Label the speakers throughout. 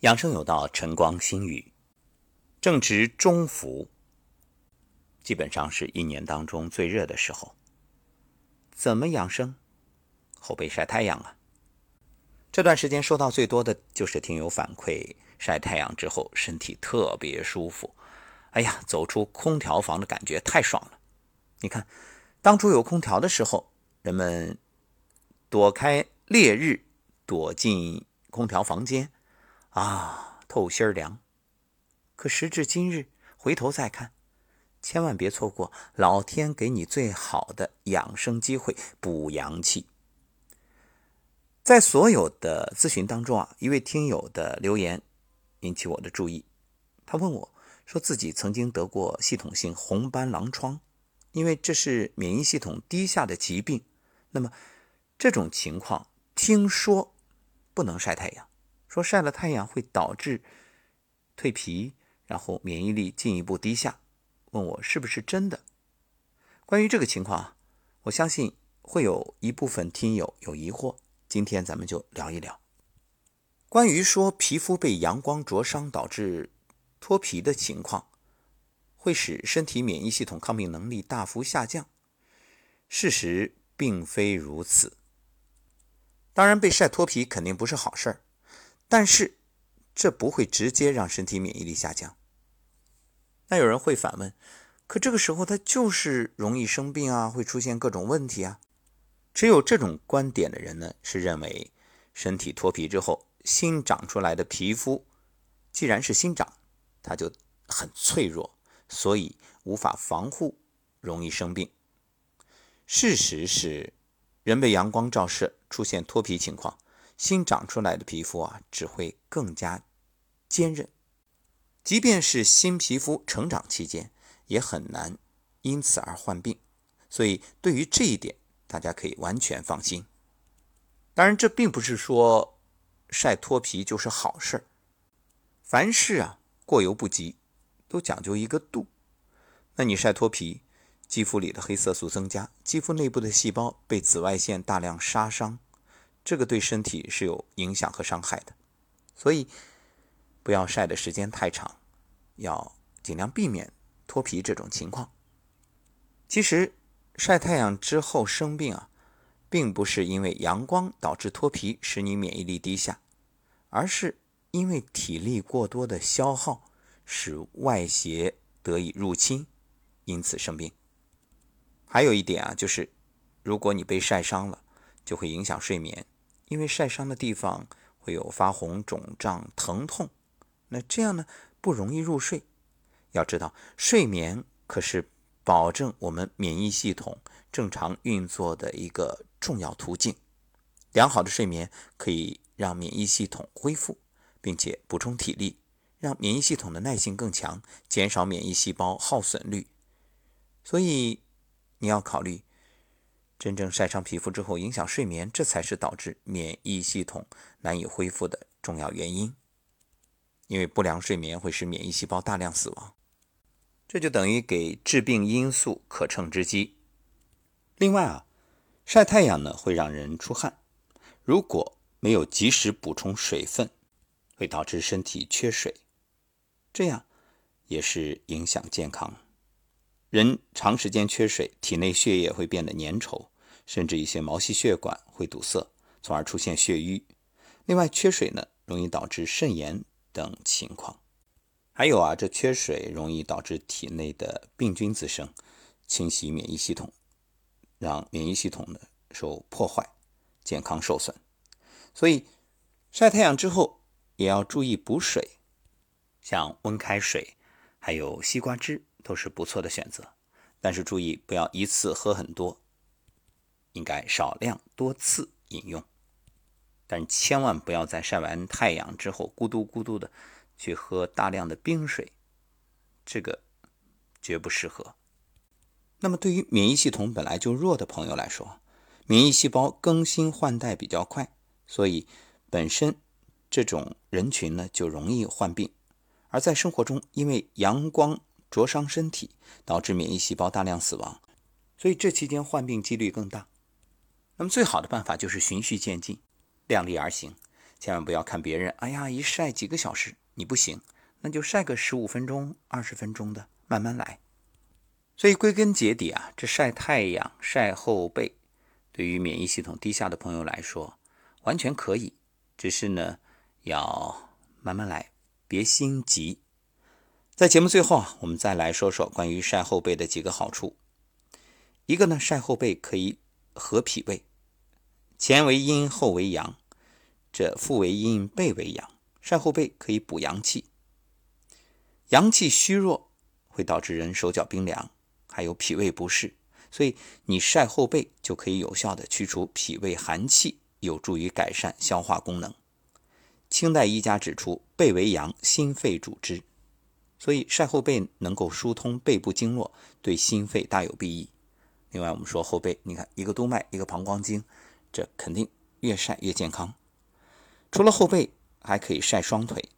Speaker 1: 养生有道，晨光新语，正值中伏，基本上是一年当中最热的时候。怎么养生？后背晒太阳啊！这段时间收到最多的就是听友反馈，晒太阳之后身体特别舒服。哎呀，走出空调房的感觉太爽了！你看，当初有空调的时候，人们躲开烈日，躲进空调房间。啊，透心儿凉。可时至今日，回头再看，千万别错过老天给你最好的养生机会——补阳气。在所有的咨询当中啊，一位听友的留言引起我的注意。他问我，说自己曾经得过系统性红斑狼疮，因为这是免疫系统低下的疾病。那么这种情况，听说不能晒太阳。说晒了太阳会导致蜕皮，然后免疫力进一步低下。问我是不是真的？关于这个情况，我相信会有一部分听友有疑惑。今天咱们就聊一聊，关于说皮肤被阳光灼伤导致脱皮的情况，会使身体免疫系统抗病能力大幅下降。事实并非如此。当然，被晒脱皮肯定不是好事儿。但是，这不会直接让身体免疫力下降。那有人会反问：可这个时候他就是容易生病啊，会出现各种问题啊？持有这种观点的人呢，是认为身体脱皮之后新长出来的皮肤，既然是新长，它就很脆弱，所以无法防护，容易生病。事实是，人被阳光照射出现脱皮情况。新长出来的皮肤啊，只会更加坚韧。即便是新皮肤成长期间，也很难因此而患病。所以，对于这一点，大家可以完全放心。当然，这并不是说晒脱皮就是好事儿。凡事啊，过犹不及，都讲究一个度。那你晒脱皮，肌肤里的黑色素增加，肌肤内部的细胞被紫外线大量杀伤。这个对身体是有影响和伤害的，所以不要晒的时间太长，要尽量避免脱皮这种情况。其实晒太阳之后生病啊，并不是因为阳光导致脱皮使你免疫力低下，而是因为体力过多的消耗使外邪得以入侵，因此生病。还有一点啊，就是如果你被晒伤了，就会影响睡眠。因为晒伤的地方会有发红、肿胀、疼痛，那这样呢不容易入睡。要知道，睡眠可是保证我们免疫系统正常运作的一个重要途径。良好的睡眠可以让免疫系统恢复，并且补充体力，让免疫系统的耐性更强，减少免疫细胞耗损率。所以你要考虑。真正晒伤皮肤之后影响睡眠，这才是导致免疫系统难以恢复的重要原因。因为不良睡眠会使免疫细胞大量死亡，这就等于给致病因素可乘之机。另外啊，晒太阳呢会让人出汗，如果没有及时补充水分，会导致身体缺水，这样也是影响健康。人长时间缺水，体内血液会变得粘稠，甚至一些毛细血管会堵塞，从而出现血瘀。另外，缺水呢，容易导致肾炎等情况。还有啊，这缺水容易导致体内的病菌滋生，侵袭免疫系统，让免疫系统呢受破坏，健康受损。所以，晒太阳之后也要注意补水，像温开水，还有西瓜汁。都是不错的选择，但是注意不要一次喝很多，应该少量多次饮用。但千万不要在晒完太阳之后咕嘟咕嘟的去喝大量的冰水，这个绝不适合。那么对于免疫系统本来就弱的朋友来说，免疫细胞更新换代比较快，所以本身这种人群呢就容易患病。而在生活中，因为阳光灼伤身体，导致免疫细胞大量死亡，所以这期间患病几率更大。那么最好的办法就是循序渐进，量力而行，千万不要看别人，哎呀，一晒几个小时，你不行，那就晒个十五分钟、二十分钟的，慢慢来。所以归根结底啊，这晒太阳、晒后背，对于免疫系统低下的朋友来说，完全可以，只是呢，要慢慢来，别心急。在节目最后啊，我们再来说说关于晒后背的几个好处。一个呢，晒后背可以和脾胃，前为阴，后为阳。这腹为阴，背为阳，晒后背可以补阳气。阳气虚弱会导致人手脚冰凉，还有脾胃不适，所以你晒后背就可以有效的驱除脾胃寒气，有助于改善消化功能。清代医家指出，背为阳，心肺主之，所以晒后背能够疏通背部经络，对心肺大有裨益。另外，我们说后背，你看一个督脉，一个膀胱经，这肯定越晒越健康。除了后背，还可以晒双腿，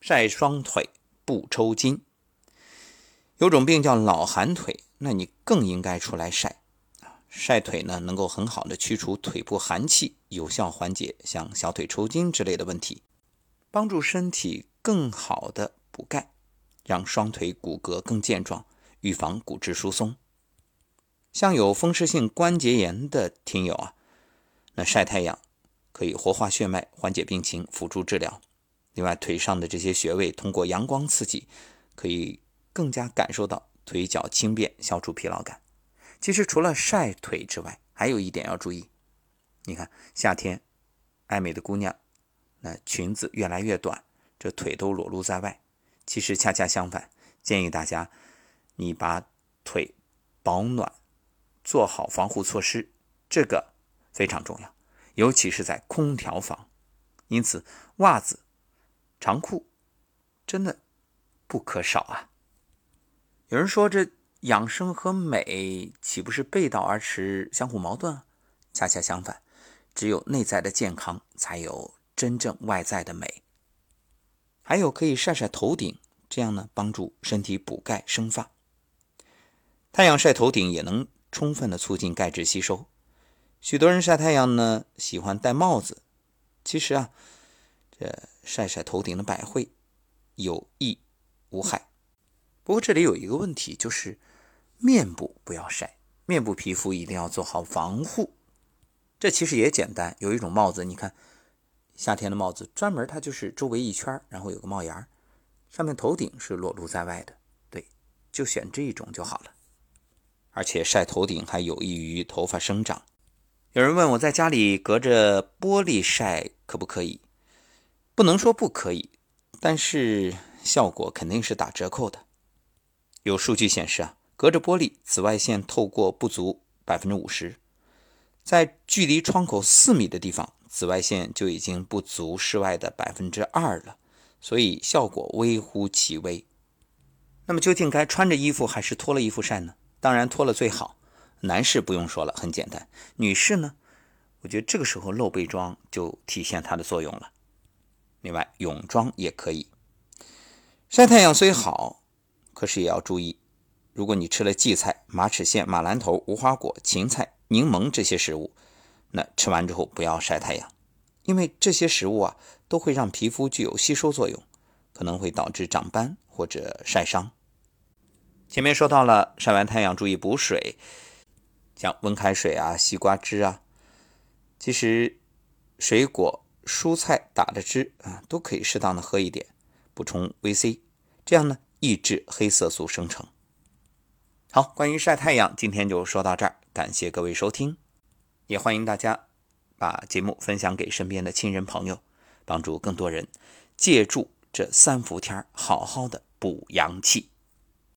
Speaker 1: 晒双腿不抽筋。有种病叫老寒腿，那你更应该出来晒啊！晒腿呢，能够很好的驱除腿部寒气，有效缓解像小腿抽筋之类的问题，帮助身体更好的补钙，让双腿骨骼更健壮，预防骨质疏松。像有风湿性关节炎的听友啊，那晒太阳。可以活化血脉，缓解病情，辅助治疗。另外，腿上的这些穴位通过阳光刺激，可以更加感受到腿脚轻便，消除疲劳感。其实，除了晒腿之外，还有一点要注意。你看，夏天爱美的姑娘，那裙子越来越短，这腿都裸露在外。其实恰恰相反，建议大家你把腿保暖，做好防护措施，这个非常重要。尤其是在空调房，因此袜子、长裤真的不可少啊。有人说这养生和美岂不是背道而驰、相互矛盾？恰恰相反，只有内在的健康，才有真正外在的美。还有可以晒晒头顶，这样呢帮助身体补钙生发。太阳晒头顶也能充分的促进钙质吸收。许多人晒太阳呢，喜欢戴帽子。其实啊，这晒晒头顶的百会，有益无害。不过这里有一个问题，就是面部不要晒，面部皮肤一定要做好防护。这其实也简单，有一种帽子，你看夏天的帽子，专门它就是周围一圈，然后有个帽檐，上面头顶是裸露在外的。对，就选这一种就好了。而且晒头顶还有益于头发生长。有人问我在家里隔着玻璃晒可不可以？不能说不可以，但是效果肯定是打折扣的。有数据显示啊，隔着玻璃，紫外线透过不足百分之五十，在距离窗口四米的地方，紫外线就已经不足室外的百分之二了，所以效果微乎其微。那么究竟该穿着衣服还是脱了衣服晒呢？当然脱了最好。男士不用说了，很简单。女士呢，我觉得这个时候露背装就体现它的作用了。另外，泳装也可以。晒太阳虽好，可是也要注意，如果你吃了荠菜、马齿苋、马兰头、无花果、芹菜、柠檬这些食物，那吃完之后不要晒太阳，因为这些食物啊都会让皮肤具有吸收作用，可能会导致长斑或者晒伤。前面说到了，晒完太阳注意补水。像温开水啊、西瓜汁啊，其实水果、蔬菜打的汁啊，都可以适当的喝一点，补充维 C，这样呢抑制黑色素生成。好，关于晒太阳，今天就说到这儿，感谢各位收听，也欢迎大家把节目分享给身边的亲人朋友，帮助更多人借助这三伏天好好的补阳气。